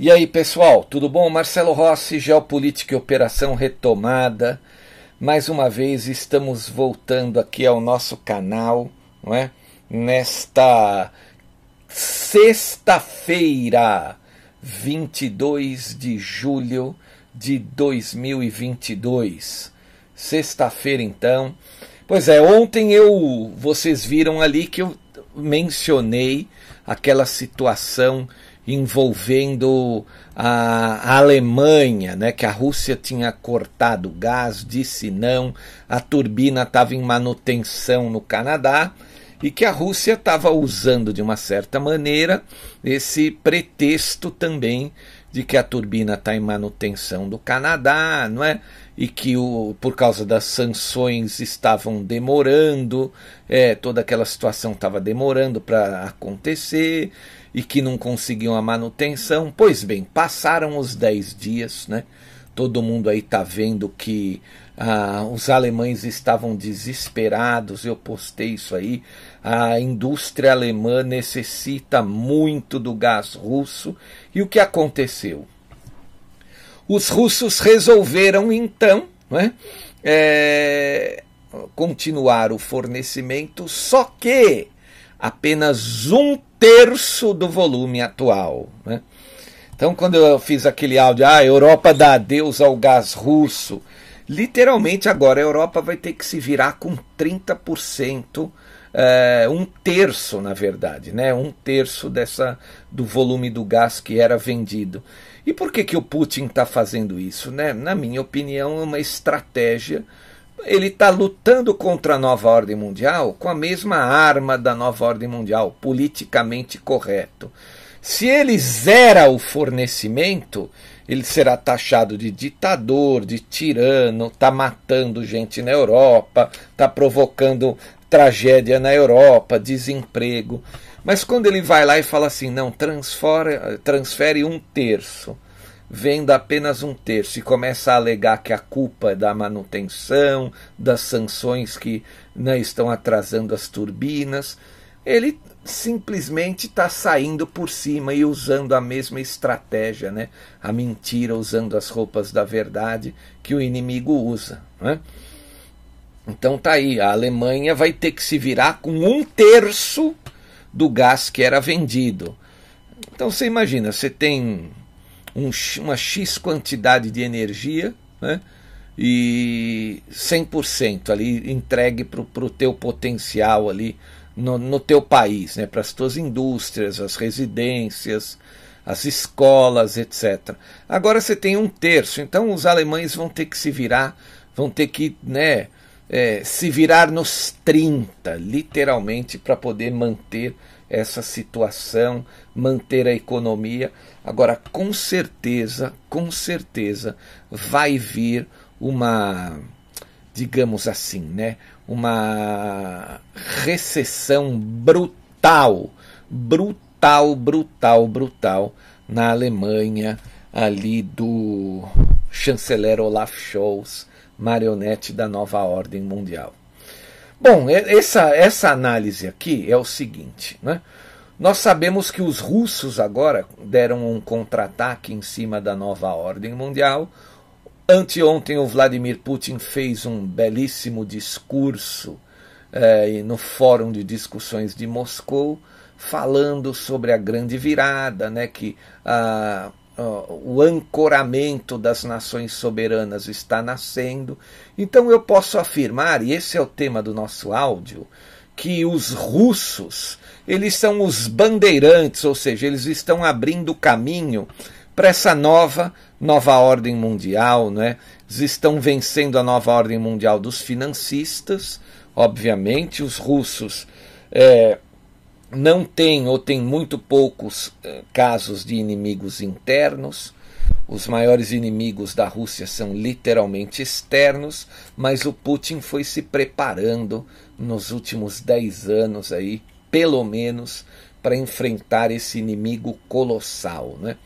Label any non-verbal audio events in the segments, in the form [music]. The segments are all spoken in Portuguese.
E aí, pessoal, tudo bom? Marcelo Rossi, Geopolítica e Operação Retomada. Mais uma vez estamos voltando aqui ao nosso canal, não é? Nesta sexta-feira, 22 de julho de 2022. Sexta-feira, então. Pois é, ontem eu, vocês viram ali que eu mencionei aquela situação envolvendo a, Alemanha, né, que a Rússia tinha cortado o gás, disse não, a turbina estava em manutenção no Canadá e que a Rússia estava usando de uma certa maneira esse pretexto também de que a turbina está em manutenção do Canadá, não é? E que o, por causa das sanções estavam demorando, é, toda aquela situação estava demorando para acontecer e que não conseguiam a manutenção. Pois bem, passaram os 10 dias, né? Todo mundo aí está vendo que ah, os alemães estavam desesperados, eu postei isso aí. A indústria alemã necessita muito do gás russo. E o que aconteceu? Os russos resolveram então né, é, continuar o fornecimento, só que apenas um terço do volume atual. Né? Então, quando eu fiz aquele áudio, ah, a Europa dá adeus ao gás russo, literalmente agora a Europa vai ter que se virar com 30%, é, um terço, na verdade, né? um terço dessa do volume do gás que era vendido. E por que, que o Putin está fazendo isso? Né? Na minha opinião, é uma estratégia ele está lutando contra a nova ordem mundial com a mesma arma da nova ordem mundial, politicamente correto. Se ele zera o fornecimento, ele será taxado de ditador, de tirano, está matando gente na Europa, está provocando tragédia na Europa, desemprego. Mas quando ele vai lá e fala assim, não, transfere, transfere um terço venda apenas um terço e começa a alegar que a culpa é da manutenção, das sanções que né, estão atrasando as turbinas, ele simplesmente está saindo por cima e usando a mesma estratégia, né? a mentira, usando as roupas da verdade que o inimigo usa. Né? Então tá aí, a Alemanha vai ter que se virar com um terço do gás que era vendido. Então você imagina, você tem um, uma X quantidade de energia, né? e 100% ali entregue para o teu potencial ali no, no teu país, né? para as tuas indústrias, as residências, as escolas, etc. Agora você tem um terço, então os alemães vão ter que se virar, vão ter que né, é, se virar nos 30, literalmente, para poder manter essa situação, manter a economia. Agora, com certeza, com certeza, vai vir uma, digamos assim, né, uma recessão brutal, brutal, brutal, brutal na Alemanha, ali do chanceler Olaf Scholz, marionete da nova ordem mundial. Bom, essa, essa análise aqui é o seguinte, né? Nós sabemos que os russos agora deram um contra-ataque em cima da nova ordem mundial. Anteontem o Vladimir Putin fez um belíssimo discurso eh, no Fórum de Discussões de Moscou, falando sobre a grande virada, né, que ah, o ancoramento das nações soberanas está nascendo. Então eu posso afirmar, e esse é o tema do nosso áudio, que os russos, eles são os bandeirantes, ou seja, eles estão abrindo caminho para essa nova nova ordem mundial, né? Eles estão vencendo a nova ordem mundial dos financistas, obviamente, os russos é, não tem ou tem muito poucos eh, casos de inimigos internos. Os maiores inimigos da Rússia são literalmente externos, mas o Putin foi se preparando nos últimos dez anos aí, pelo menos, para enfrentar esse inimigo colossal, né?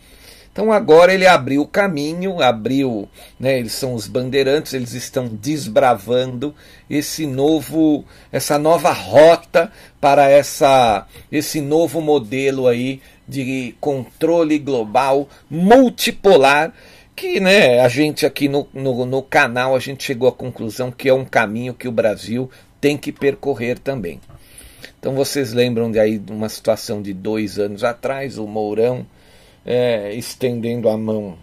Então agora ele abriu o caminho, abriu, né, eles são os bandeirantes, eles estão desbravando esse novo, essa nova rota para essa, esse novo modelo aí de controle global multipolar que né, a gente aqui no, no, no canal a gente chegou à conclusão que é um caminho que o Brasil tem que percorrer também. Então vocês lembram de aí uma situação de dois anos atrás, o Mourão é, estendendo a mão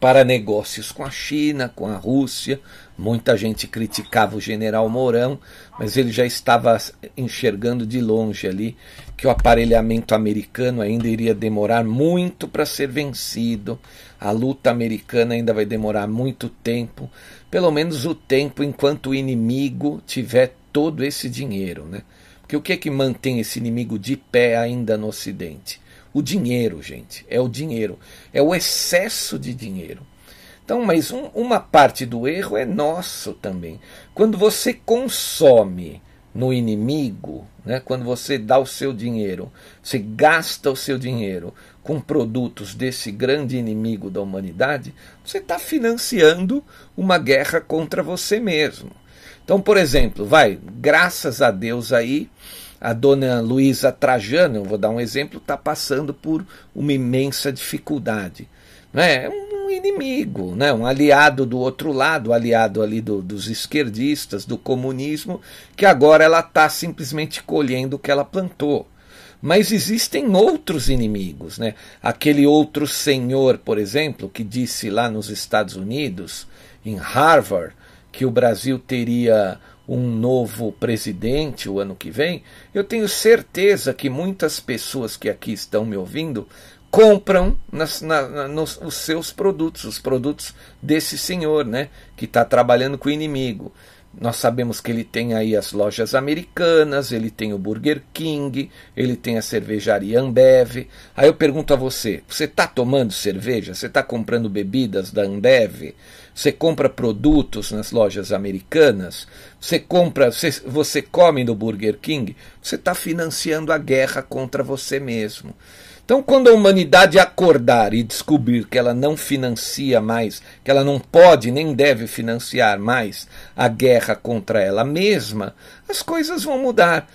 para negócios com a China, com a Rússia. Muita gente criticava o general Mourão, mas ele já estava enxergando de longe ali que o aparelhamento americano ainda iria demorar muito para ser vencido. A luta americana ainda vai demorar muito tempo, pelo menos o tempo enquanto o inimigo tiver todo esse dinheiro, né? Porque o que é que mantém esse inimigo de pé ainda no Ocidente? O dinheiro, gente, é o dinheiro, é o excesso de dinheiro. Então, mas um, uma parte do erro é nosso também. Quando você consome no inimigo, né, quando você dá o seu dinheiro, você gasta o seu dinheiro com produtos desse grande inimigo da humanidade, você está financiando uma guerra contra você mesmo. Então, por exemplo, vai, graças a Deus aí, a dona Luísa Trajano, vou dar um exemplo, está passando por uma imensa dificuldade. É um inimigo, né? um aliado do outro lado, aliado ali do, dos esquerdistas, do comunismo, que agora ela está simplesmente colhendo o que ela plantou. Mas existem outros inimigos. Né? Aquele outro senhor, por exemplo, que disse lá nos Estados Unidos, em Harvard, que o Brasil teria um novo presidente o ano que vem, eu tenho certeza que muitas pessoas que aqui estão me ouvindo compram nas, na, nos, os seus produtos, os produtos desse senhor, né, que está trabalhando com o inimigo. Nós sabemos que ele tem aí as lojas americanas, ele tem o Burger King, ele tem a cervejaria Ambev. Aí eu pergunto a você: você está tomando cerveja? Você está comprando bebidas da Ambev? Você compra produtos nas lojas americanas? Você compra, você, você come no Burger King? Você está financiando a guerra contra você mesmo. Então, quando a humanidade acordar e descobrir que ela não financia mais, que ela não pode nem deve financiar mais a guerra contra ela mesma, as coisas vão mudar.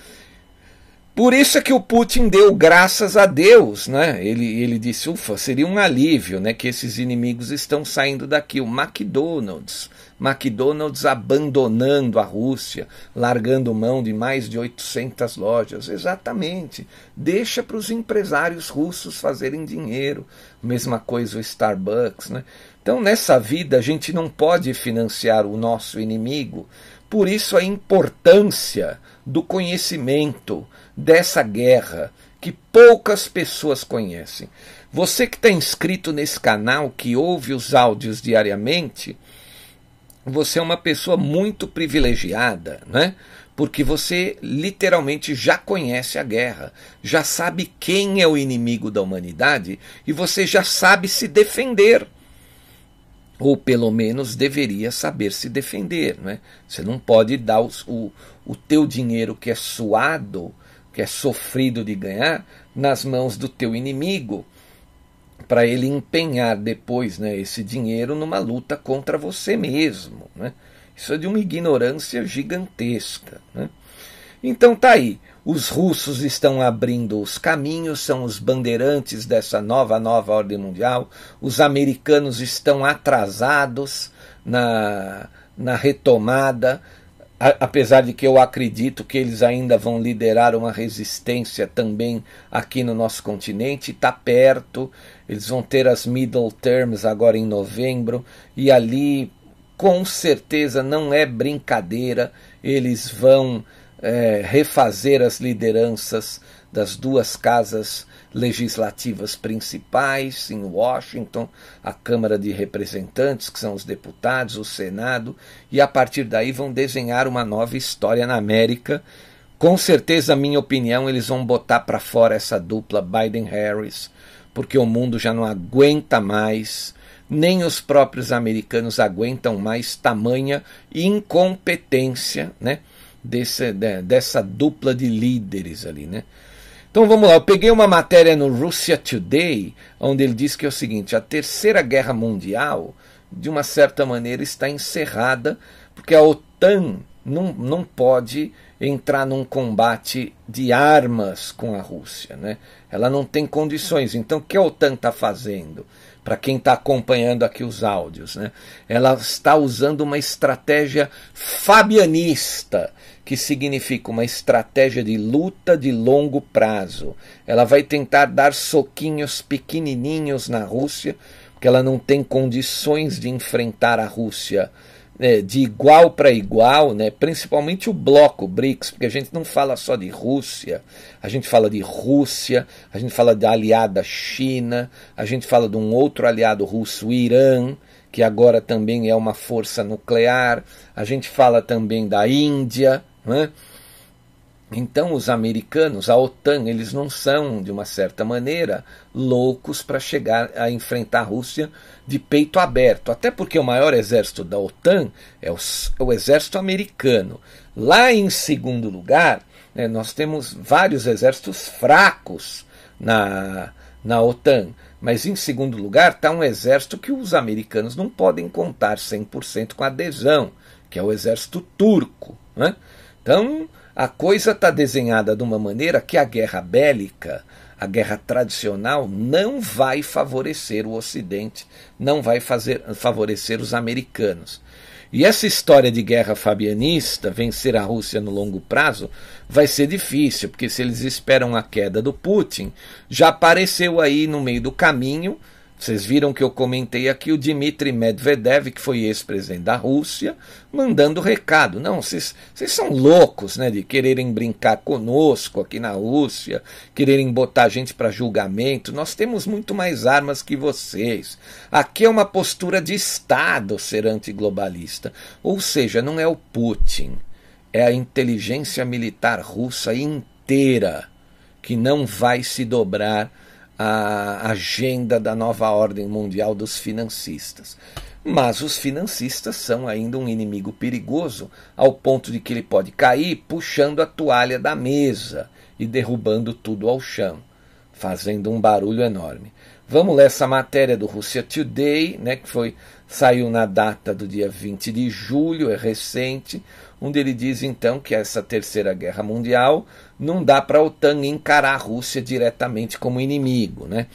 Por isso é que o Putin deu graças a Deus, né? Ele, ele disse, ufa, seria um alívio, né? Que esses inimigos estão saindo daqui. O McDonald's, McDonald's abandonando a Rússia, largando mão de mais de 800 lojas. Exatamente. Deixa para os empresários russos fazerem dinheiro. Mesma coisa o Starbucks. Né? Então, nessa vida, a gente não pode financiar o nosso inimigo. Por isso, a importância do conhecimento dessa guerra que poucas pessoas conhecem. Você que está inscrito nesse canal, que ouve os áudios diariamente, você é uma pessoa muito privilegiada, né? Porque você literalmente já conhece a guerra, já sabe quem é o inimigo da humanidade e você já sabe se defender. Ou pelo menos deveria saber se defender. Né? Você não pode dar os, o, o teu dinheiro que é suado, que é sofrido de ganhar, nas mãos do teu inimigo para ele empenhar depois né, esse dinheiro numa luta contra você mesmo. Né? Isso é de uma ignorância gigantesca. Né? Então tá aí. Os russos estão abrindo os caminhos, são os bandeirantes dessa nova, nova ordem mundial. Os americanos estão atrasados na, na retomada, apesar de que eu acredito que eles ainda vão liderar uma resistência também aqui no nosso continente. Está perto, eles vão ter as middle terms agora em novembro, e ali com certeza não é brincadeira, eles vão é, refazer as lideranças das duas casas legislativas principais em Washington, a Câmara de Representantes, que são os deputados, o Senado, e a partir daí vão desenhar uma nova história na América. Com certeza, minha opinião, eles vão botar para fora essa dupla Biden-Harris, porque o mundo já não aguenta mais, nem os próprios americanos aguentam mais tamanha incompetência, né? desse, dessa dupla de líderes ali, né? Então vamos lá, eu peguei uma matéria no Russia Today, onde ele diz que é o seguinte: a Terceira Guerra Mundial, de uma certa maneira, está encerrada, porque a OTAN não, não pode entrar num combate de armas com a Rússia. Né? Ela não tem condições. Então, o que a OTAN está fazendo? Para quem está acompanhando aqui os áudios, né? ela está usando uma estratégia fabianista que significa uma estratégia de luta de longo prazo. Ela vai tentar dar soquinhos pequenininhos na Rússia, porque ela não tem condições de enfrentar a Rússia né, de igual para igual, né, principalmente o bloco BRICS, porque a gente não fala só de Rússia, a gente fala de Rússia, a gente fala da aliada China, a gente fala de um outro aliado russo, o Irã, que agora também é uma força nuclear, a gente fala também da Índia, né? Então, os americanos, a OTAN, eles não são, de uma certa maneira, loucos para chegar a enfrentar a Rússia de peito aberto. Até porque o maior exército da OTAN é o, é o exército americano. Lá em segundo lugar, né, nós temos vários exércitos fracos na, na OTAN. Mas em segundo lugar está um exército que os americanos não podem contar 100% com adesão, que é o exército turco. Né? Então, a coisa está desenhada de uma maneira que a guerra bélica, a guerra tradicional, não vai favorecer o Ocidente, não vai fazer, favorecer os americanos. E essa história de guerra fabianista, vencer a Rússia no longo prazo, vai ser difícil, porque se eles esperam a queda do Putin, já apareceu aí no meio do caminho vocês viram que eu comentei aqui o Dmitry Medvedev, que foi ex-presidente da Rússia, mandando recado. Não, vocês, vocês são loucos né, de quererem brincar conosco aqui na Rússia, quererem botar a gente para julgamento. Nós temos muito mais armas que vocês. Aqui é uma postura de Estado ser antiglobalista. Ou seja, não é o Putin, é a inteligência militar russa inteira que não vai se dobrar a agenda da nova ordem mundial dos financistas. Mas os financistas são ainda um inimigo perigoso, ao ponto de que ele pode cair puxando a toalha da mesa e derrubando tudo ao chão, fazendo um barulho enorme. Vamos ler essa matéria do Russia Today, né, que foi saiu na data do dia 20 de julho, é recente, onde ele diz então que essa terceira guerra mundial não dá para a OTAN encarar a Rússia diretamente como inimigo, né?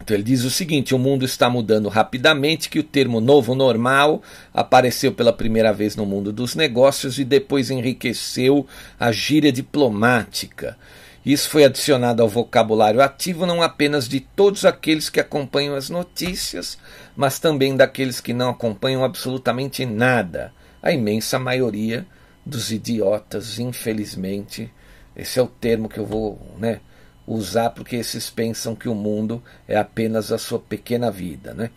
Então ele diz o seguinte: o mundo está mudando rapidamente, que o termo novo normal apareceu pela primeira vez no mundo dos negócios e depois enriqueceu a gíria diplomática. Isso foi adicionado ao vocabulário ativo não apenas de todos aqueles que acompanham as notícias, mas também daqueles que não acompanham absolutamente nada a imensa maioria dos idiotas, infelizmente, esse é o termo que eu vou né, usar porque esses pensam que o mundo é apenas a sua pequena vida. Né?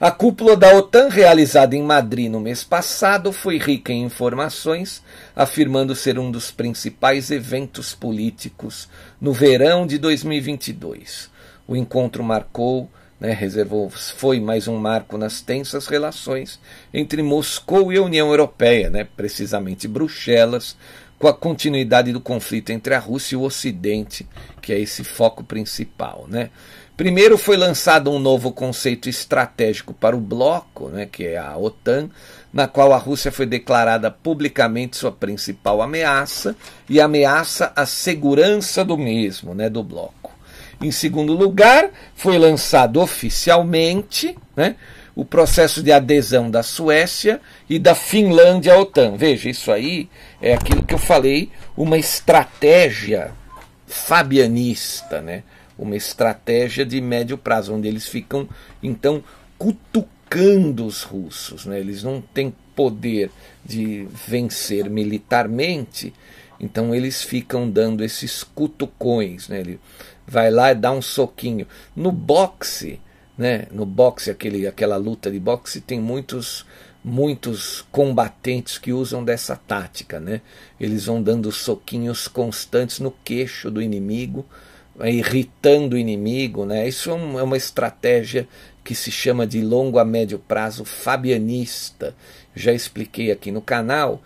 A cúpula da OTAN, realizada em Madrid no mês passado, foi rica em informações, afirmando ser um dos principais eventos políticos no verão de 2022. O encontro marcou né, reservou, foi mais um marco nas tensas relações entre Moscou e a União Europeia, né, precisamente Bruxelas, com a continuidade do conflito entre a Rússia e o Ocidente, que é esse foco principal. Né. Primeiro foi lançado um novo conceito estratégico para o bloco, né, que é a OTAN, na qual a Rússia foi declarada publicamente sua principal ameaça e ameaça a segurança do mesmo, né, do bloco. Em segundo lugar, foi lançado oficialmente né, o processo de adesão da Suécia e da Finlândia à OTAN. Veja, isso aí é aquilo que eu falei, uma estratégia fabianista, né? uma estratégia de médio prazo, onde eles ficam, então, cutucando os russos. Né? Eles não têm poder de vencer militarmente, então eles ficam dando esses cutucões. Né? Vai lá e dá um soquinho. No boxe, né? No boxe, aquele, aquela luta de boxe, tem muitos muitos combatentes que usam dessa tática, né? Eles vão dando soquinhos constantes no queixo do inimigo, irritando o inimigo, né? Isso é, é uma estratégia que se chama de longo a médio prazo fabianista. Já expliquei aqui no canal.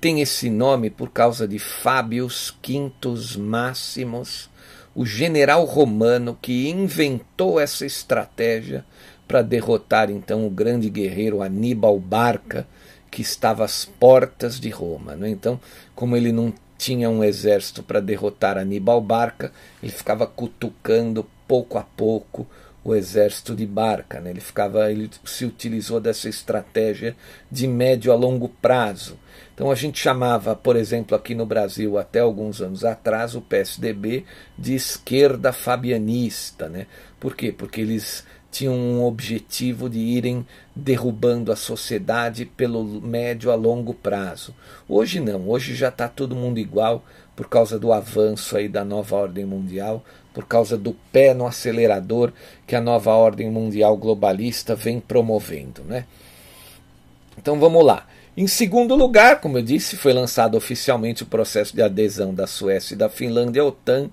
Tem esse nome por causa de Fábios Quintus Máximos, o general romano que inventou essa estratégia para derrotar então o grande guerreiro Aníbal Barca, que estava às portas de Roma. Né? Então, como ele não tinha um exército para derrotar Aníbal Barca, ele ficava cutucando pouco a pouco o exército de Barca. Né? Ele ficava, ele se utilizou dessa estratégia de médio a longo prazo. Então a gente chamava, por exemplo, aqui no Brasil, até alguns anos atrás, o PSDB de esquerda fabianista. Né? Por quê? Porque eles tinham um objetivo de irem derrubando a sociedade pelo médio a longo prazo. Hoje não, hoje já está todo mundo igual por causa do avanço aí da nova ordem mundial, por causa do pé no acelerador que a nova ordem mundial globalista vem promovendo, né? Então vamos lá. Em segundo lugar, como eu disse, foi lançado oficialmente o processo de adesão da Suécia e da Finlândia à OTAN,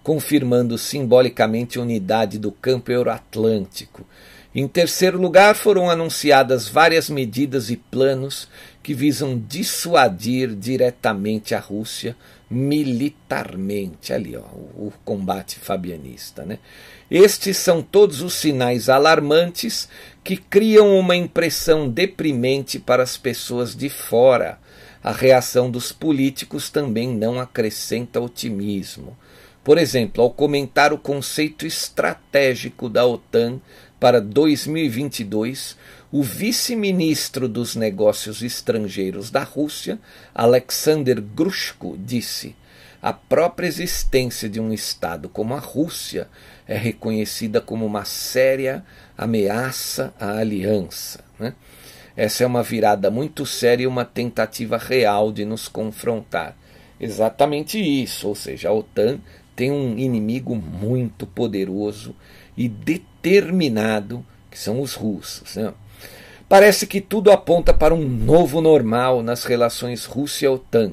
confirmando simbolicamente a unidade do campo euroatlântico. Em terceiro lugar, foram anunciadas várias medidas e planos que visam dissuadir diretamente a Rússia militarmente. Ali, ó, o combate fabianista. Né? Estes são todos os sinais alarmantes que criam uma impressão deprimente para as pessoas de fora. A reação dos políticos também não acrescenta otimismo. Por exemplo, ao comentar o conceito estratégico da OTAN para 2022, o vice-ministro dos Negócios Estrangeiros da Rússia, Alexander Grushko, disse: a própria existência de um Estado como a Rússia é reconhecida como uma séria ameaça à aliança. Né? Essa é uma virada muito séria e uma tentativa real de nos confrontar. Exatamente isso, ou seja, a OTAN tem um inimigo muito poderoso e determinado, que são os russos. Né? Parece que tudo aponta para um novo normal nas relações Rússia-OTAN.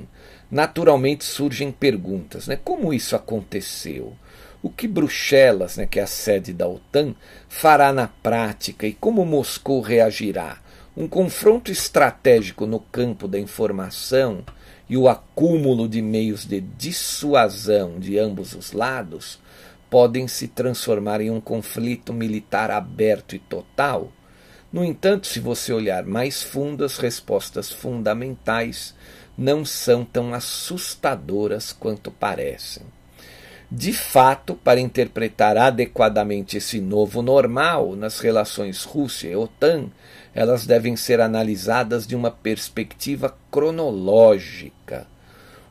Naturalmente surgem perguntas, né? Como isso aconteceu? O que Bruxelas, né, que é a sede da OTAN, fará na prática e como Moscou reagirá? Um confronto estratégico no campo da informação e o acúmulo de meios de dissuasão de ambos os lados podem se transformar em um conflito militar aberto e total? No entanto, se você olhar mais fundo, as respostas fundamentais não são tão assustadoras quanto parecem. De fato, para interpretar adequadamente esse novo normal nas relações Rússia e OTAN, elas devem ser analisadas de uma perspectiva cronológica.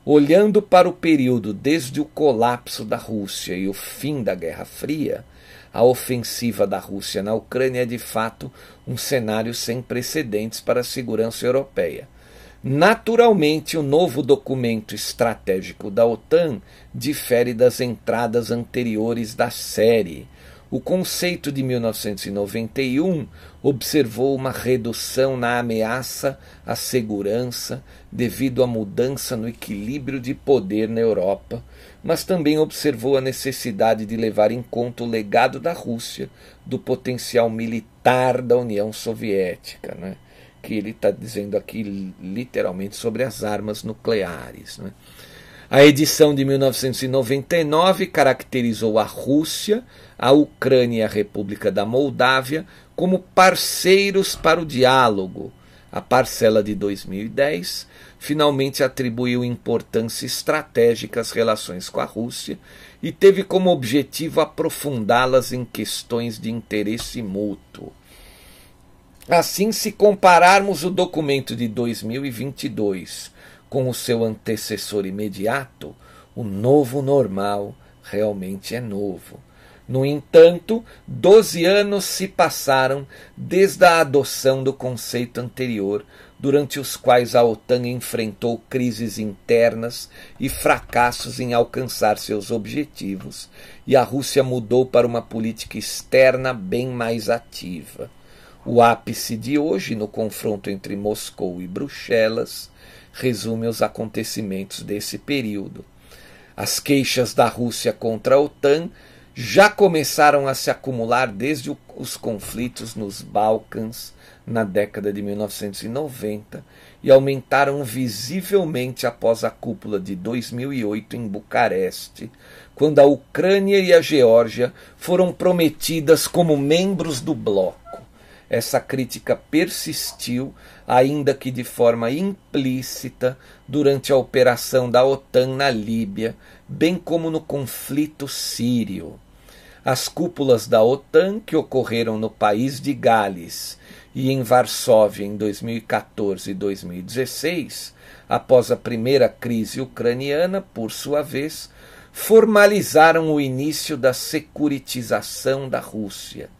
Olhando para o período desde o colapso da Rússia e o fim da Guerra Fria, a ofensiva da Rússia na Ucrânia é de fato um cenário sem precedentes para a segurança europeia. Naturalmente, o novo documento estratégico da OTAN difere das entradas anteriores da série. o conceito de 1991 observou uma redução na ameaça à segurança devido à mudança no equilíbrio de poder na Europa, mas também observou a necessidade de levar em conta o legado da Rússia, do potencial militar da União Soviética, né? que ele está dizendo aqui literalmente sobre as armas nucleares. Né? A edição de 1999 caracterizou a Rússia, a Ucrânia e a República da Moldávia como parceiros para o diálogo. A parcela de 2010 finalmente atribuiu importância estratégica às relações com a Rússia e teve como objetivo aprofundá-las em questões de interesse mútuo. Assim, se compararmos o documento de 2022 com o seu antecessor imediato, o novo normal realmente é novo. No entanto, doze anos se passaram desde a adoção do conceito anterior, durante os quais a OTAN enfrentou crises internas e fracassos em alcançar seus objetivos, e a Rússia mudou para uma política externa bem mais ativa. O ápice de hoje, no confronto entre Moscou e Bruxelas, resume os acontecimentos desse período. As queixas da Rússia contra a OTAN já começaram a se acumular desde os conflitos nos Balcãs na década de 1990 e aumentaram visivelmente após a cúpula de 2008 em Bucareste, quando a Ucrânia e a Geórgia foram prometidas como membros do bloco. Essa crítica persistiu, ainda que de forma implícita, durante a operação da OTAN na Líbia, bem como no conflito sírio. As cúpulas da OTAN, que ocorreram no país de Gales e em Varsóvia em 2014 e 2016, após a primeira crise ucraniana, por sua vez, formalizaram o início da securitização da Rússia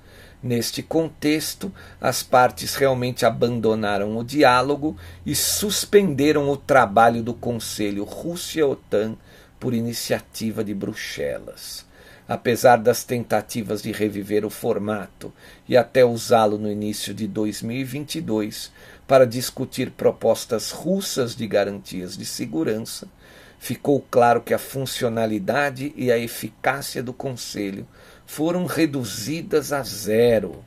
Neste contexto, as partes realmente abandonaram o diálogo e suspenderam o trabalho do Conselho Rússia-OTAN por iniciativa de Bruxelas. Apesar das tentativas de reviver o formato e até usá-lo no início de 2022 para discutir propostas russas de garantias de segurança, ficou claro que a funcionalidade e a eficácia do Conselho foram reduzidas a zero.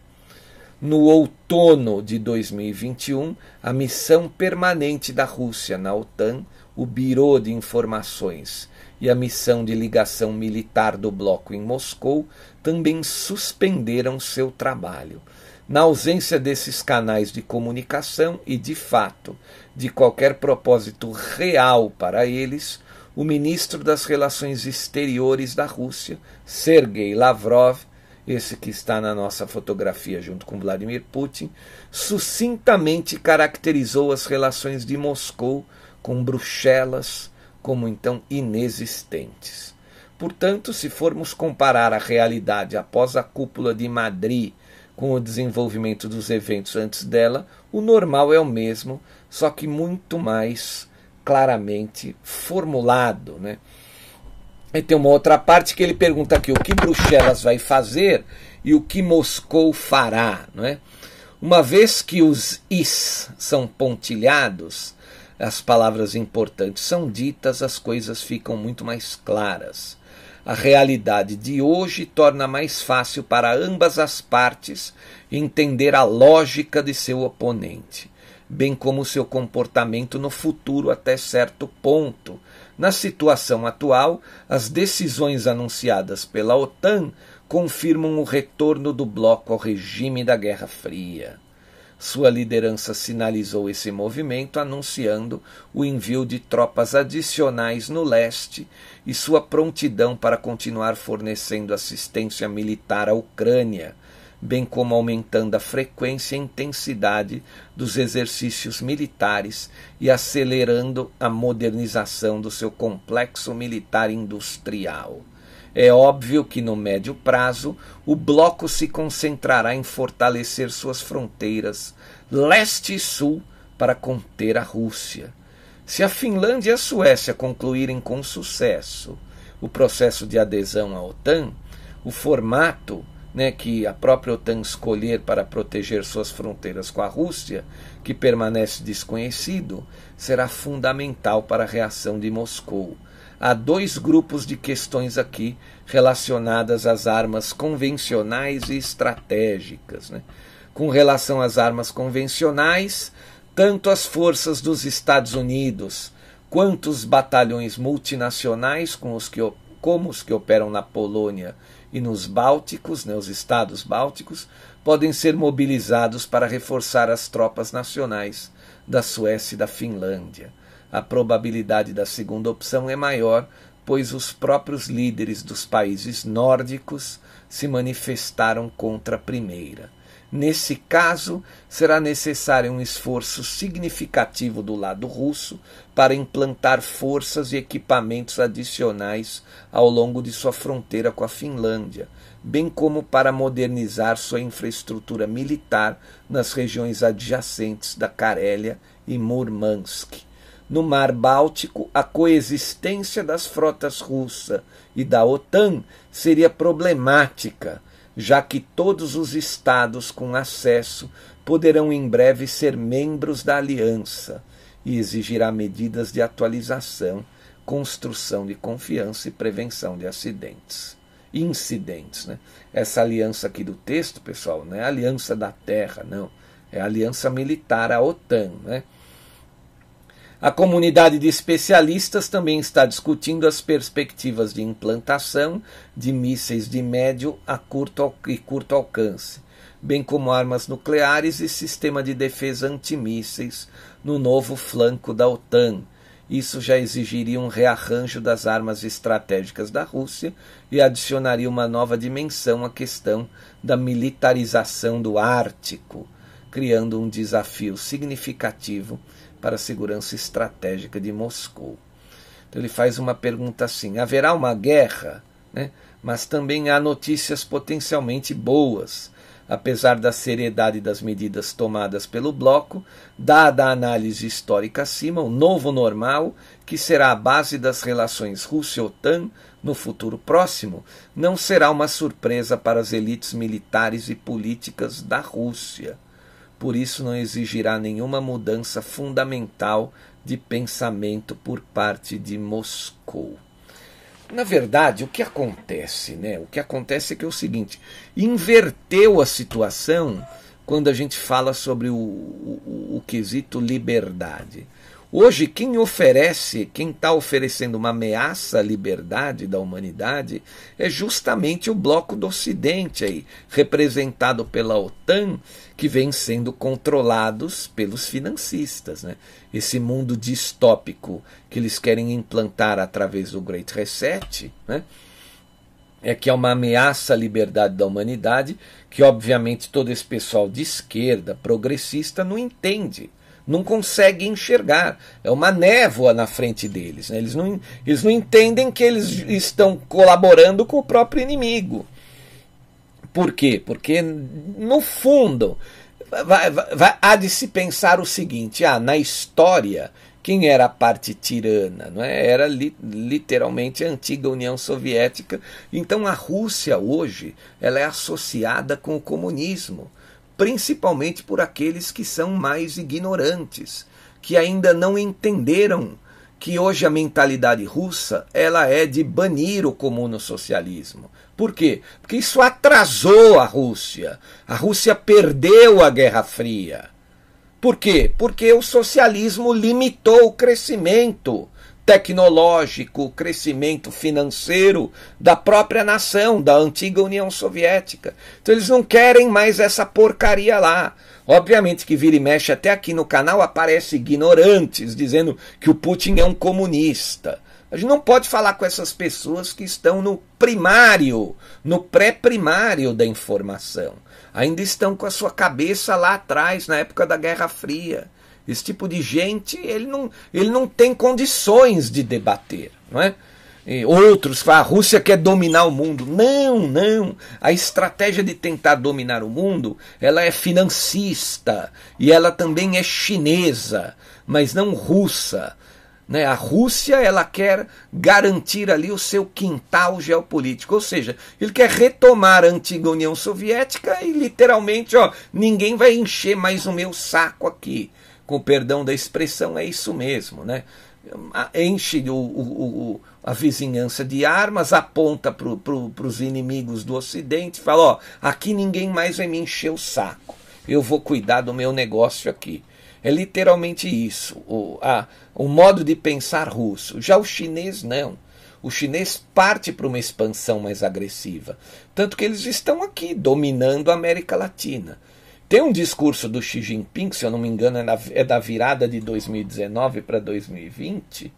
No outono de 2021, a missão permanente da Rússia na OTAN, o Biro de Informações e a missão de ligação militar do bloco em Moscou também suspenderam seu trabalho. Na ausência desses canais de comunicação e, de fato, de qualquer propósito real para eles, o ministro das Relações Exteriores da Rússia, Sergei Lavrov, esse que está na nossa fotografia junto com Vladimir Putin, sucintamente caracterizou as relações de Moscou com Bruxelas como então inexistentes. Portanto, se formos comparar a realidade após a cúpula de Madrid com o desenvolvimento dos eventos antes dela, o normal é o mesmo, só que muito mais claramente formulado. Né? E tem uma outra parte que ele pergunta aqui o que Bruxelas vai fazer e o que Moscou fará. Não é? Uma vez que os is são pontilhados, as palavras importantes são ditas, as coisas ficam muito mais claras. A realidade de hoje torna mais fácil para ambas as partes entender a lógica de seu oponente bem como seu comportamento no futuro até certo ponto. Na situação atual, as decisões anunciadas pela OTAN confirmam o retorno do bloco ao regime da Guerra Fria. Sua liderança sinalizou esse movimento anunciando o envio de tropas adicionais no leste e sua prontidão para continuar fornecendo assistência militar à Ucrânia, bem como aumentando a frequência e intensidade dos exercícios militares e acelerando a modernização do seu complexo militar industrial. É óbvio que no médio prazo o bloco se concentrará em fortalecer suas fronteiras leste e sul para conter a Rússia. Se a Finlândia e a Suécia concluírem com sucesso o processo de adesão à OTAN, o formato né, que a própria OTAN escolher para proteger suas fronteiras com a Rússia, que permanece desconhecido, será fundamental para a reação de Moscou. Há dois grupos de questões aqui relacionadas às armas convencionais e estratégicas. Né? Com relação às armas convencionais, tanto as forças dos Estados Unidos quanto os batalhões multinacionais, com os que, como os que operam na Polônia e nos Bálticos, né, os estados bálticos, podem ser mobilizados para reforçar as tropas nacionais da Suécia e da Finlândia. A probabilidade da segunda opção é maior, pois os próprios líderes dos países nórdicos se manifestaram contra a primeira. Nesse caso, será necessário um esforço significativo do lado russo para implantar forças e equipamentos adicionais ao longo de sua fronteira com a Finlândia, bem como para modernizar sua infraestrutura militar nas regiões adjacentes da Carélia e Murmansk. No Mar Báltico, a coexistência das frotas russa e da OTAN seria problemática já que todos os estados com acesso poderão em breve ser membros da aliança e exigirá medidas de atualização, construção de confiança e prevenção de acidentes. Incidentes. Né? Essa aliança aqui do texto, pessoal, não é aliança da terra, não. É aliança militar, a OTAN. Né? A comunidade de especialistas também está discutindo as perspectivas de implantação de mísseis de médio a curto e curto alcance, bem como armas nucleares e sistema de defesa antimísseis no novo flanco da OTAN. Isso já exigiria um rearranjo das armas estratégicas da Rússia e adicionaria uma nova dimensão à questão da militarização do Ártico, criando um desafio significativo para a segurança estratégica de Moscou. Então ele faz uma pergunta assim: haverá uma guerra, né? mas também há notícias potencialmente boas. Apesar da seriedade das medidas tomadas pelo bloco, dada a análise histórica acima, o novo normal, que será a base das relações Rússia-OTAN no futuro próximo, não será uma surpresa para as elites militares e políticas da Rússia por isso não exigirá nenhuma mudança fundamental de pensamento por parte de Moscou. Na verdade, o que acontece, né? O que acontece é que é o seguinte: inverteu a situação quando a gente fala sobre o, o, o quesito liberdade. Hoje, quem oferece, quem está oferecendo uma ameaça à liberdade da humanidade é justamente o bloco do Ocidente, aí, representado pela OTAN, que vem sendo controlados pelos financistas. Né? Esse mundo distópico que eles querem implantar através do Great Reset. Né? é que é uma ameaça à liberdade da humanidade, que obviamente todo esse pessoal de esquerda, progressista, não entende não conseguem enxergar. É uma névoa na frente deles. Né? Eles, não, eles não entendem que eles estão colaborando com o próprio inimigo. Por quê? Porque, no fundo, vai, vai, vai, há de se pensar o seguinte: ah, na história, quem era a parte tirana? Não é? Era li, literalmente a antiga União Soviética. Então a Rússia hoje ela é associada com o comunismo principalmente por aqueles que são mais ignorantes, que ainda não entenderam que hoje a mentalidade russa ela é de banir o comuno-socialismo. Por quê? Porque isso atrasou a Rússia. A Rússia perdeu a Guerra Fria. Por quê? Porque o socialismo limitou o crescimento tecnológico, crescimento financeiro da própria nação, da antiga União Soviética. Então eles não querem mais essa porcaria lá. Obviamente que vira e mexe até aqui no canal aparece ignorantes dizendo que o Putin é um comunista. A gente não pode falar com essas pessoas que estão no primário, no pré-primário da informação. Ainda estão com a sua cabeça lá atrás, na época da Guerra Fria. Esse tipo de gente, ele não, ele não tem condições de debater, não é? E outros falam, a Rússia quer dominar o mundo. Não, não. A estratégia de tentar dominar o mundo, ela é financista e ela também é chinesa, mas não russa. Né? A Rússia ela quer garantir ali o seu quintal geopolítico, ou seja, ele quer retomar a antiga União Soviética e literalmente, ó, ninguém vai encher mais o meu saco aqui. Com perdão da expressão, é isso mesmo, né? Enche o, o, o a vizinhança de armas, aponta para pro, os inimigos do Ocidente, fala: ó, aqui ninguém mais vai me encher o saco. Eu vou cuidar do meu negócio aqui. É literalmente isso, o, a, o modo de pensar russo. Já o chinês não. O chinês parte para uma expansão mais agressiva. Tanto que eles estão aqui, dominando a América Latina. Tem um discurso do Xi Jinping, se eu não me engano, é, é da virada de 2019 para 2020,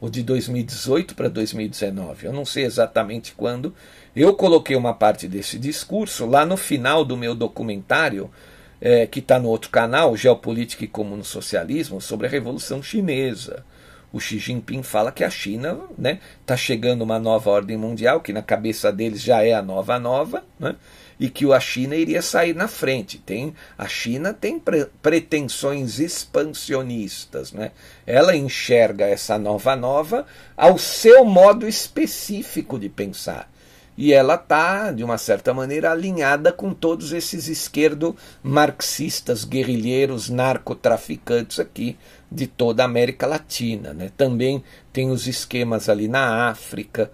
ou de 2018 para 2019, eu não sei exatamente quando. Eu coloquei uma parte desse discurso lá no final do meu documentário é, que está no outro canal, Geopolítica e Comuno Socialismo, sobre a Revolução Chinesa. O Xi Jinping fala que a China está né, tá chegando uma nova ordem mundial, que na cabeça deles já é a nova nova, né, e que a China iria sair na frente. Tem, a China tem pre, pretensões expansionistas. Né? Ela enxerga essa nova nova ao seu modo específico de pensar e ela está, de uma certa maneira, alinhada com todos esses esquerdo-marxistas, guerrilheiros, narcotraficantes aqui de toda a América Latina. Né? Também tem os esquemas ali na África,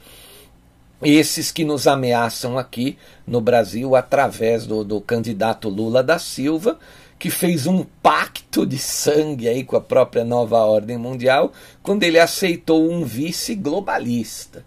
esses que nos ameaçam aqui no Brasil através do, do candidato Lula da Silva, que fez um pacto de sangue aí com a própria nova ordem mundial, quando ele aceitou um vice globalista.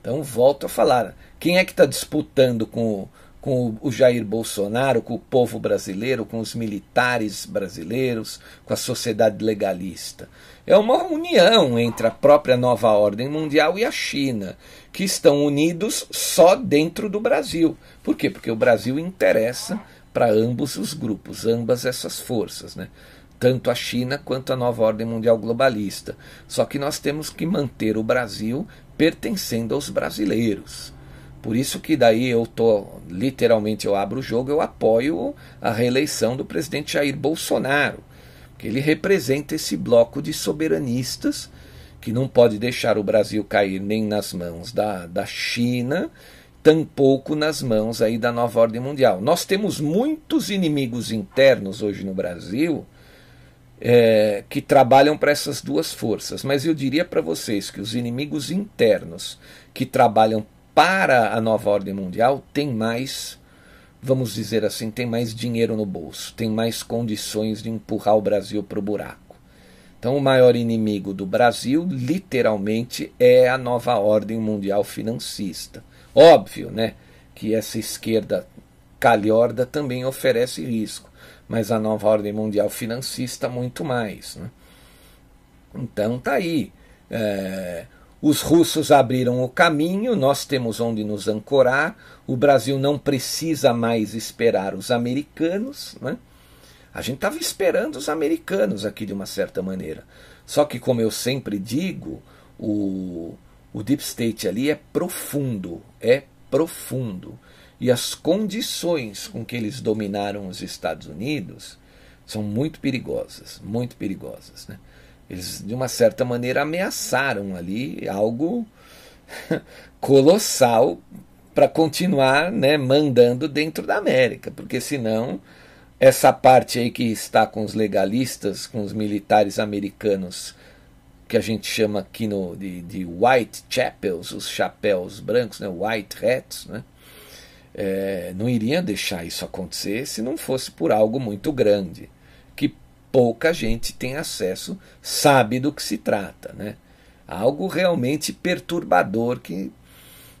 Então, volto a falar, quem é que está disputando com, com o Jair Bolsonaro, com o povo brasileiro, com os militares brasileiros, com a sociedade legalista? É uma união entre a própria nova ordem mundial e a China, que estão unidos só dentro do Brasil. Por quê? Porque o Brasil interessa para ambos os grupos, ambas essas forças, né? tanto a China quanto a nova ordem mundial globalista. Só que nós temos que manter o Brasil pertencendo aos brasileiros. Por isso que daí eu tô literalmente eu abro o jogo, eu apoio a reeleição do presidente Jair Bolsonaro, que ele representa esse bloco de soberanistas que não pode deixar o Brasil cair nem nas mãos da, da China, tampouco nas mãos aí da nova ordem mundial. Nós temos muitos inimigos internos hoje no Brasil é, que trabalham para essas duas forças, mas eu diria para vocês que os inimigos internos que trabalham para a nova ordem mundial tem mais, vamos dizer assim, tem mais dinheiro no bolso, tem mais condições de empurrar o Brasil para o buraco. Então, o maior inimigo do Brasil, literalmente, é a nova ordem mundial financista. Óbvio, né, que essa esquerda calhorda também oferece risco, mas a nova ordem mundial financista muito mais. Né? Então, tá aí. É, os russos abriram o caminho, nós temos onde nos ancorar, o Brasil não precisa mais esperar os americanos. Né? A gente estava esperando os americanos aqui de uma certa maneira. Só que, como eu sempre digo, o, o Deep State ali é profundo, é profundo. E as condições com que eles dominaram os Estados Unidos são muito perigosas, muito perigosas. Né? Eles, de uma certa maneira, ameaçaram ali algo [laughs] colossal para continuar né, mandando dentro da América, porque senão essa parte aí que está com os legalistas, com os militares americanos, que a gente chama aqui no, de, de white chapels, os chapéus brancos, né, white hats, né, é, não iria deixar isso acontecer se não fosse por algo muito grande pouca gente tem acesso, sabe do que se trata. Né? Algo realmente perturbador que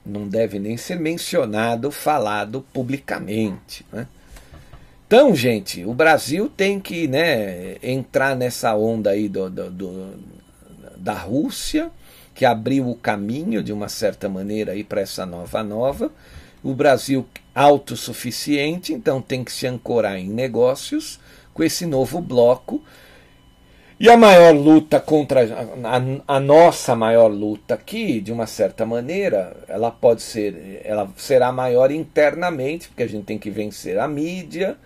não deve nem ser mencionado, falado publicamente. Né? Então, gente, o Brasil tem que né, entrar nessa onda aí do, do, do, da Rússia, que abriu o caminho, de uma certa maneira, para essa nova nova. O Brasil autossuficiente, então tem que se ancorar em negócios com esse novo bloco. E a maior luta contra a, a, nossa maior luta aqui, de uma certa maneira, ela pode ser, ela será maior internamente, porque a gente tem que vencer a mídia,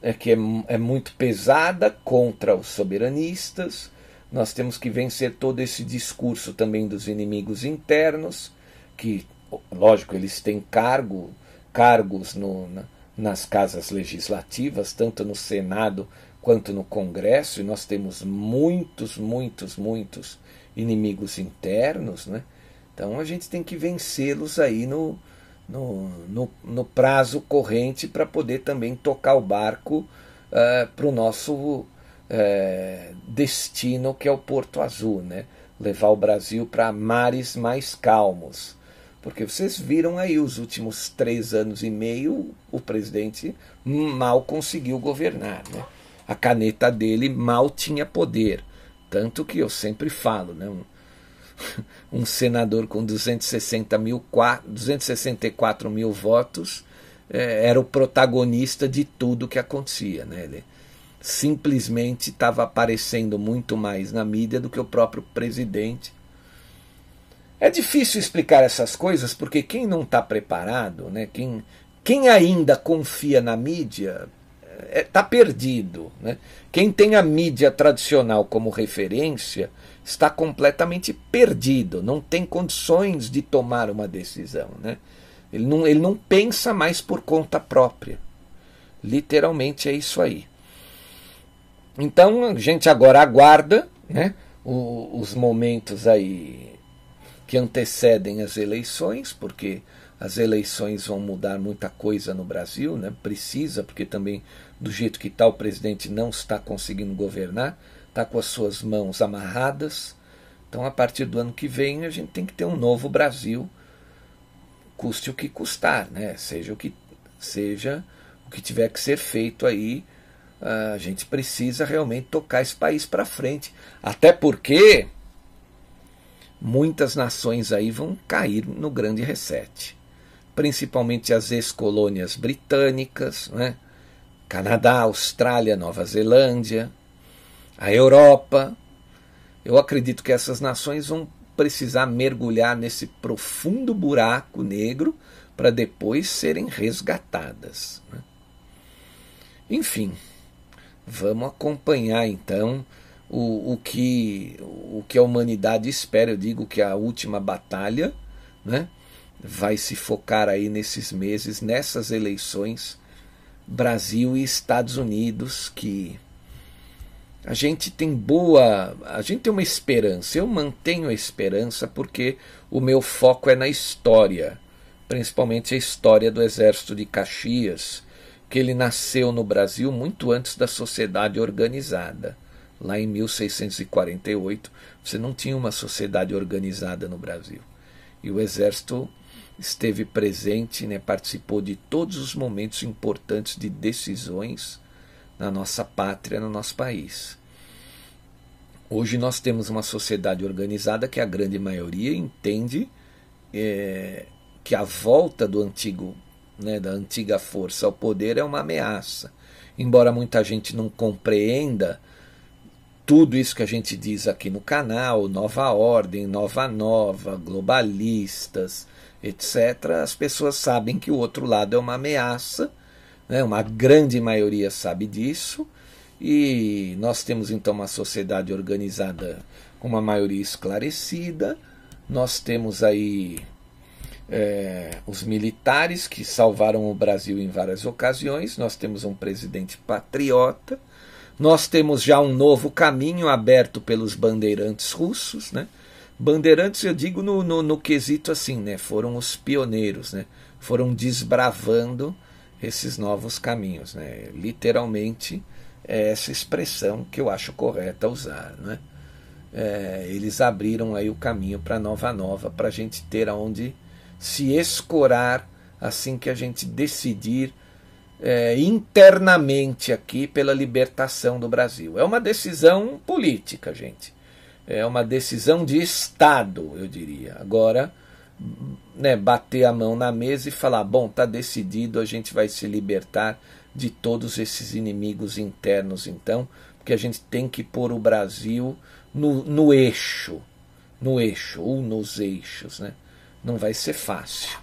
é, que é, é muito pesada contra os soberanistas. nós temos que vencer todo esse discurso também dos inimigos internos, que, lógico, eles têm cargo, cargos no, na, nas casas legislativas, tanto no Senado quanto no Congresso, e nós temos muitos, muitos, muitos inimigos internos, né? Então a gente tem que vencê-los aí no, no, no, no, prazo corrente para poder também tocar o barco uh, eh, para o nosso uh, destino, que é o Porto Azul, né? levar o Brasil para mares mais calmos. Porque vocês viram aí os últimos três anos e meio, o presidente mal conseguiu governar. Né? A caneta dele mal tinha poder. Tanto que eu sempre falo, né? um, [laughs] um senador com 260 mil, 264 mil votos é, era o protagonista de tudo que acontecia. Né? Ele simplesmente estava aparecendo muito mais na mídia do que o próprio presidente é difícil explicar essas coisas porque quem não está preparado, né, quem, quem ainda confia na mídia, está é, tá perdido. Né? Quem tem a mídia tradicional como referência está completamente perdido, não tem condições de tomar uma decisão. Né? Ele, não, ele não pensa mais por conta própria. Literalmente é isso aí. Então a gente agora aguarda né, os momentos aí que antecedem as eleições, porque as eleições vão mudar muita coisa no Brasil, né? precisa, porque também do jeito que está o presidente não está conseguindo governar, está com as suas mãos amarradas. Então, a partir do ano que vem, a gente tem que ter um novo Brasil, custe o que custar, né? seja o que seja o que tiver que ser feito aí, a gente precisa realmente tocar esse país para frente. Até porque muitas nações aí vão cair no grande reset, principalmente as ex-colônias britânicas, né? Canadá, Austrália, Nova Zelândia, a Europa. Eu acredito que essas nações vão precisar mergulhar nesse profundo buraco negro para depois serem resgatadas. Né? Enfim, vamos acompanhar então o, o, que, o que a humanidade espera. Eu digo que a última batalha né, vai se focar aí nesses meses, nessas eleições, Brasil e Estados Unidos, que a gente tem boa. A gente tem uma esperança. Eu mantenho a esperança porque o meu foco é na história, principalmente a história do Exército de Caxias, que ele nasceu no Brasil muito antes da sociedade organizada lá em 1648, você não tinha uma sociedade organizada no Brasil. E o exército esteve presente, né, participou de todos os momentos importantes de decisões na nossa pátria, no nosso país. Hoje nós temos uma sociedade organizada que a grande maioria entende é, que a volta do antigo, né, da antiga força ao poder é uma ameaça. Embora muita gente não compreenda tudo isso que a gente diz aqui no canal, Nova Ordem, Nova Nova, globalistas, etc., as pessoas sabem que o outro lado é uma ameaça, né? uma grande maioria sabe disso, e nós temos então uma sociedade organizada com uma maioria esclarecida, nós temos aí é, os militares que salvaram o Brasil em várias ocasiões, nós temos um presidente patriota nós temos já um novo caminho aberto pelos bandeirantes russos, né? Bandeirantes, eu digo no, no, no quesito assim, né? Foram os pioneiros, né? Foram desbravando esses novos caminhos, né? Literalmente é essa expressão que eu acho correta usar, né? É, eles abriram aí o caminho para Nova Nova, para a gente ter aonde se escorar assim que a gente decidir é, internamente aqui pela libertação do Brasil. É uma decisão política, gente. É uma decisão de Estado, eu diria. Agora, né, bater a mão na mesa e falar: bom, está decidido, a gente vai se libertar de todos esses inimigos internos, então, porque a gente tem que pôr o Brasil no, no eixo, no eixo, ou nos eixos, né? Não vai ser fácil.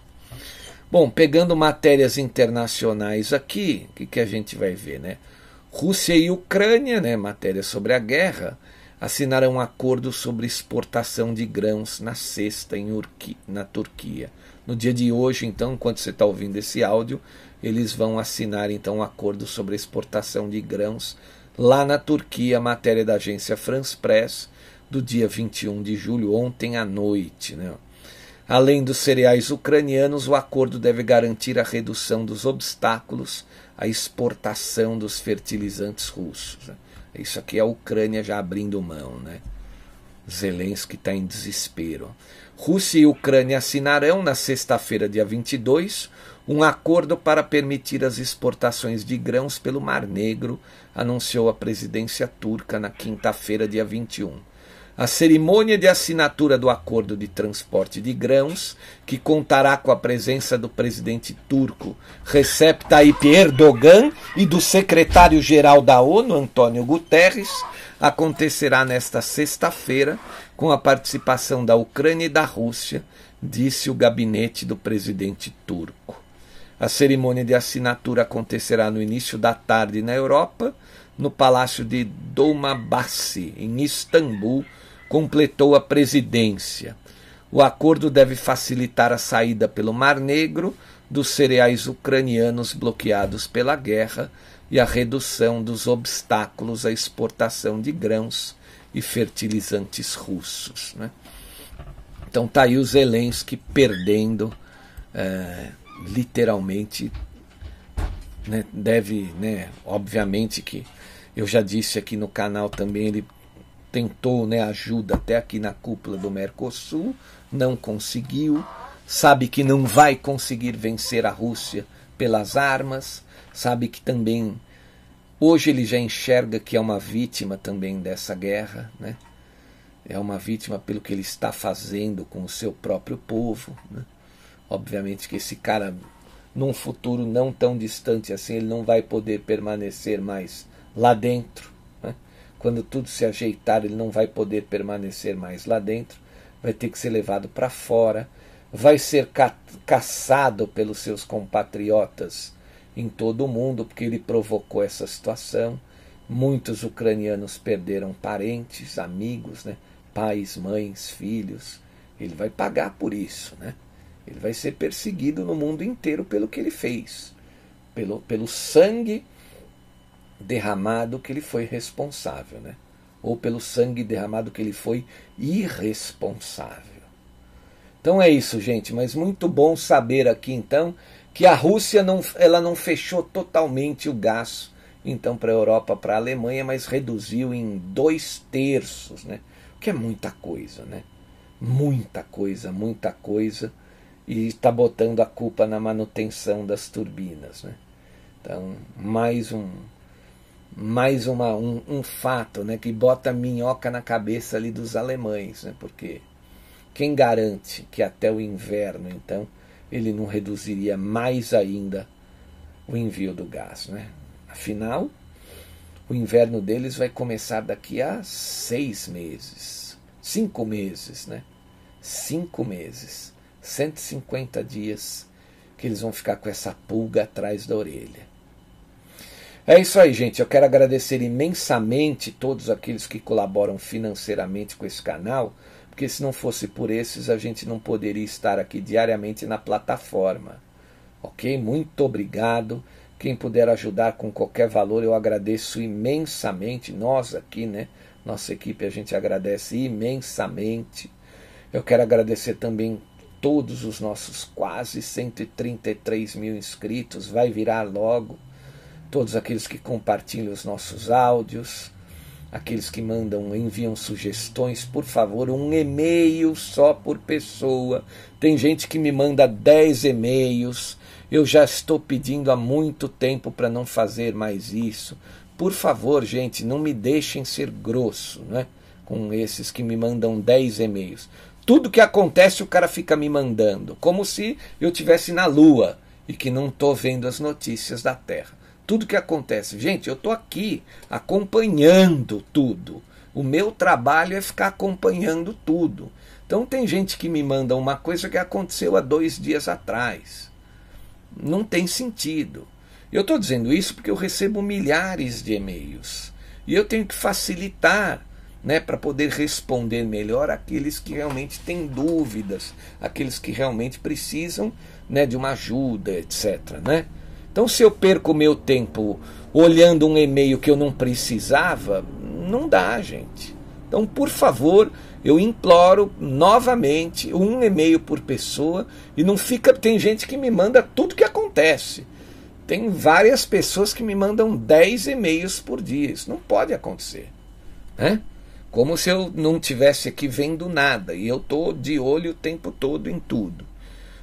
Bom, pegando matérias internacionais aqui, o que, que a gente vai ver, né? Rússia e Ucrânia, né? Matéria sobre a guerra. assinaram um acordo sobre exportação de grãos na sexta em Urqui, na Turquia. No dia de hoje, então, enquanto você está ouvindo esse áudio, eles vão assinar então um acordo sobre exportação de grãos lá na Turquia, matéria da agência France Press, do dia 21 de julho, ontem à noite. Né? Além dos cereais ucranianos, o acordo deve garantir a redução dos obstáculos à exportação dos fertilizantes russos. Né? Isso aqui é a Ucrânia já abrindo mão, né? Zelensky está em desespero. Rússia e Ucrânia assinarão na sexta-feira, dia 22, um acordo para permitir as exportações de grãos pelo Mar Negro, anunciou a presidência turca na quinta-feira, dia 21. A cerimônia de assinatura do acordo de transporte de grãos, que contará com a presença do presidente turco Recep Tayyip Erdogan e do secretário-geral da ONU, Antônio Guterres, acontecerá nesta sexta-feira, com a participação da Ucrânia e da Rússia, disse o gabinete do presidente turco. A cerimônia de assinatura acontecerá no início da tarde na Europa, no Palácio de Dolmabahçe, em Istambul, completou a presidência. O acordo deve facilitar a saída pelo Mar Negro dos cereais ucranianos bloqueados pela guerra e a redução dos obstáculos à exportação de grãos e fertilizantes russos. Né? Então tá aí o Zelensky perdendo, é, literalmente, né, deve, né, obviamente que eu já disse aqui no canal também, ele tentou né, ajuda até aqui na cúpula do Mercosul, não conseguiu, sabe que não vai conseguir vencer a Rússia pelas armas, sabe que também hoje ele já enxerga que é uma vítima também dessa guerra, né? É uma vítima pelo que ele está fazendo com o seu próprio povo. Né? Obviamente que esse cara, num futuro não tão distante assim, ele não vai poder permanecer mais lá dentro quando tudo se ajeitar, ele não vai poder permanecer mais lá dentro, vai ter que ser levado para fora, vai ser ca caçado pelos seus compatriotas em todo o mundo, porque ele provocou essa situação. Muitos ucranianos perderam parentes, amigos, né? pais, mães, filhos. Ele vai pagar por isso, né? Ele vai ser perseguido no mundo inteiro pelo que ele fez, pelo, pelo sangue derramado que ele foi responsável, né? ou pelo sangue derramado que ele foi irresponsável. Então é isso, gente, mas muito bom saber aqui então que a Rússia não, ela não fechou totalmente o gás então para a Europa, para a Alemanha, mas reduziu em dois terços, né? O que é muita coisa, né? Muita coisa, muita coisa, e está botando a culpa na manutenção das turbinas, né? Então, mais um, mais uma, um, um, fato né, que bota minhoca na cabeça ali dos alemães, né, porque quem garante que até o inverno, então, ele não reduziria mais ainda o envio do gás? Né? Afinal, o inverno deles vai começar daqui a seis meses, cinco meses, né? Cinco meses, 150 dias que eles vão ficar com essa pulga atrás da orelha. É isso aí, gente. Eu quero agradecer imensamente todos aqueles que colaboram financeiramente com esse canal, porque se não fosse por esses, a gente não poderia estar aqui diariamente na plataforma. Ok? Muito obrigado. Quem puder ajudar com qualquer valor, eu agradeço imensamente. Nós aqui, né? Nossa equipe, a gente agradece imensamente. Eu quero agradecer também todos os nossos quase 133 mil inscritos. Vai virar logo todos aqueles que compartilham os nossos áudios, aqueles que mandam, enviam sugestões, por favor, um e-mail só por pessoa. Tem gente que me manda 10 e-mails. Eu já estou pedindo há muito tempo para não fazer mais isso. Por favor, gente, não me deixem ser grosso, né? Com esses que me mandam 10 e-mails. Tudo que acontece o cara fica me mandando, como se eu tivesse na lua e que não estou vendo as notícias da Terra tudo que acontece. Gente, eu estou aqui acompanhando tudo. O meu trabalho é ficar acompanhando tudo. Então tem gente que me manda uma coisa que aconteceu há dois dias atrás. Não tem sentido. Eu estou dizendo isso porque eu recebo milhares de e-mails. E eu tenho que facilitar né, para poder responder melhor aqueles que realmente têm dúvidas, aqueles que realmente precisam né, de uma ajuda, etc. Né? Então, se eu perco meu tempo olhando um e-mail que eu não precisava, não dá, gente. Então, por favor, eu imploro novamente um e-mail por pessoa e não fica. Tem gente que me manda tudo que acontece. Tem várias pessoas que me mandam 10 e-mails por dia. Isso não pode acontecer. Né? Como se eu não tivesse aqui vendo nada e eu estou de olho o tempo todo em tudo.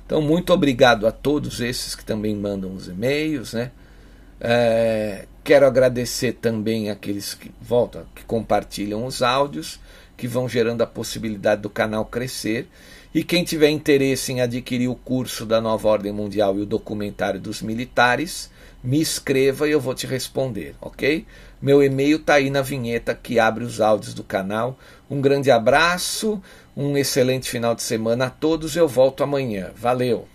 Então, muito obrigado a todos esses que também mandam os e-mails, né? É, quero agradecer também aqueles que voltam, que compartilham os áudios, que vão gerando a possibilidade do canal crescer. E quem tiver interesse em adquirir o curso da Nova Ordem Mundial e o documentário dos militares, me escreva e eu vou te responder, ok? Meu e-mail está aí na vinheta que abre os áudios do canal. Um grande abraço, um excelente final de semana a todos. Eu volto amanhã. Valeu!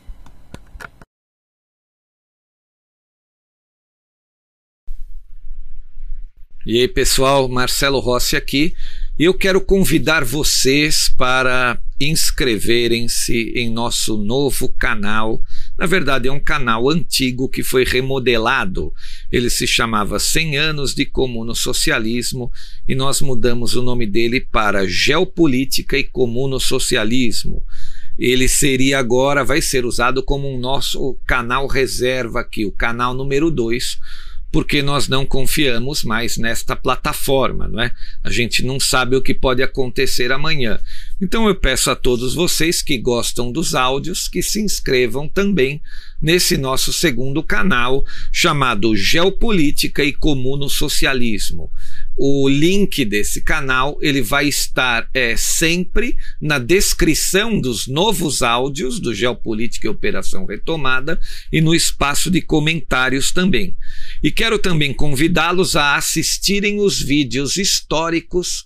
E aí, pessoal, Marcelo Rossi aqui. Eu quero convidar vocês para inscreverem-se em nosso novo canal. Na verdade, é um canal antigo que foi remodelado. Ele se chamava 100 anos de comuno socialismo e nós mudamos o nome dele para Geopolítica e Comuno Socialismo. Ele seria agora, vai ser usado como um nosso canal reserva aqui, o canal número 2 porque nós não confiamos mais nesta plataforma, não é? A gente não sabe o que pode acontecer amanhã. Então eu peço a todos vocês que gostam dos áudios que se inscrevam também nesse nosso segundo canal chamado Geopolítica e Comuno Socialismo. O link desse canal ele vai estar é, sempre na descrição dos novos áudios do Geopolítica e Operação Retomada e no espaço de comentários também. E quero também convidá-los a assistirem os vídeos históricos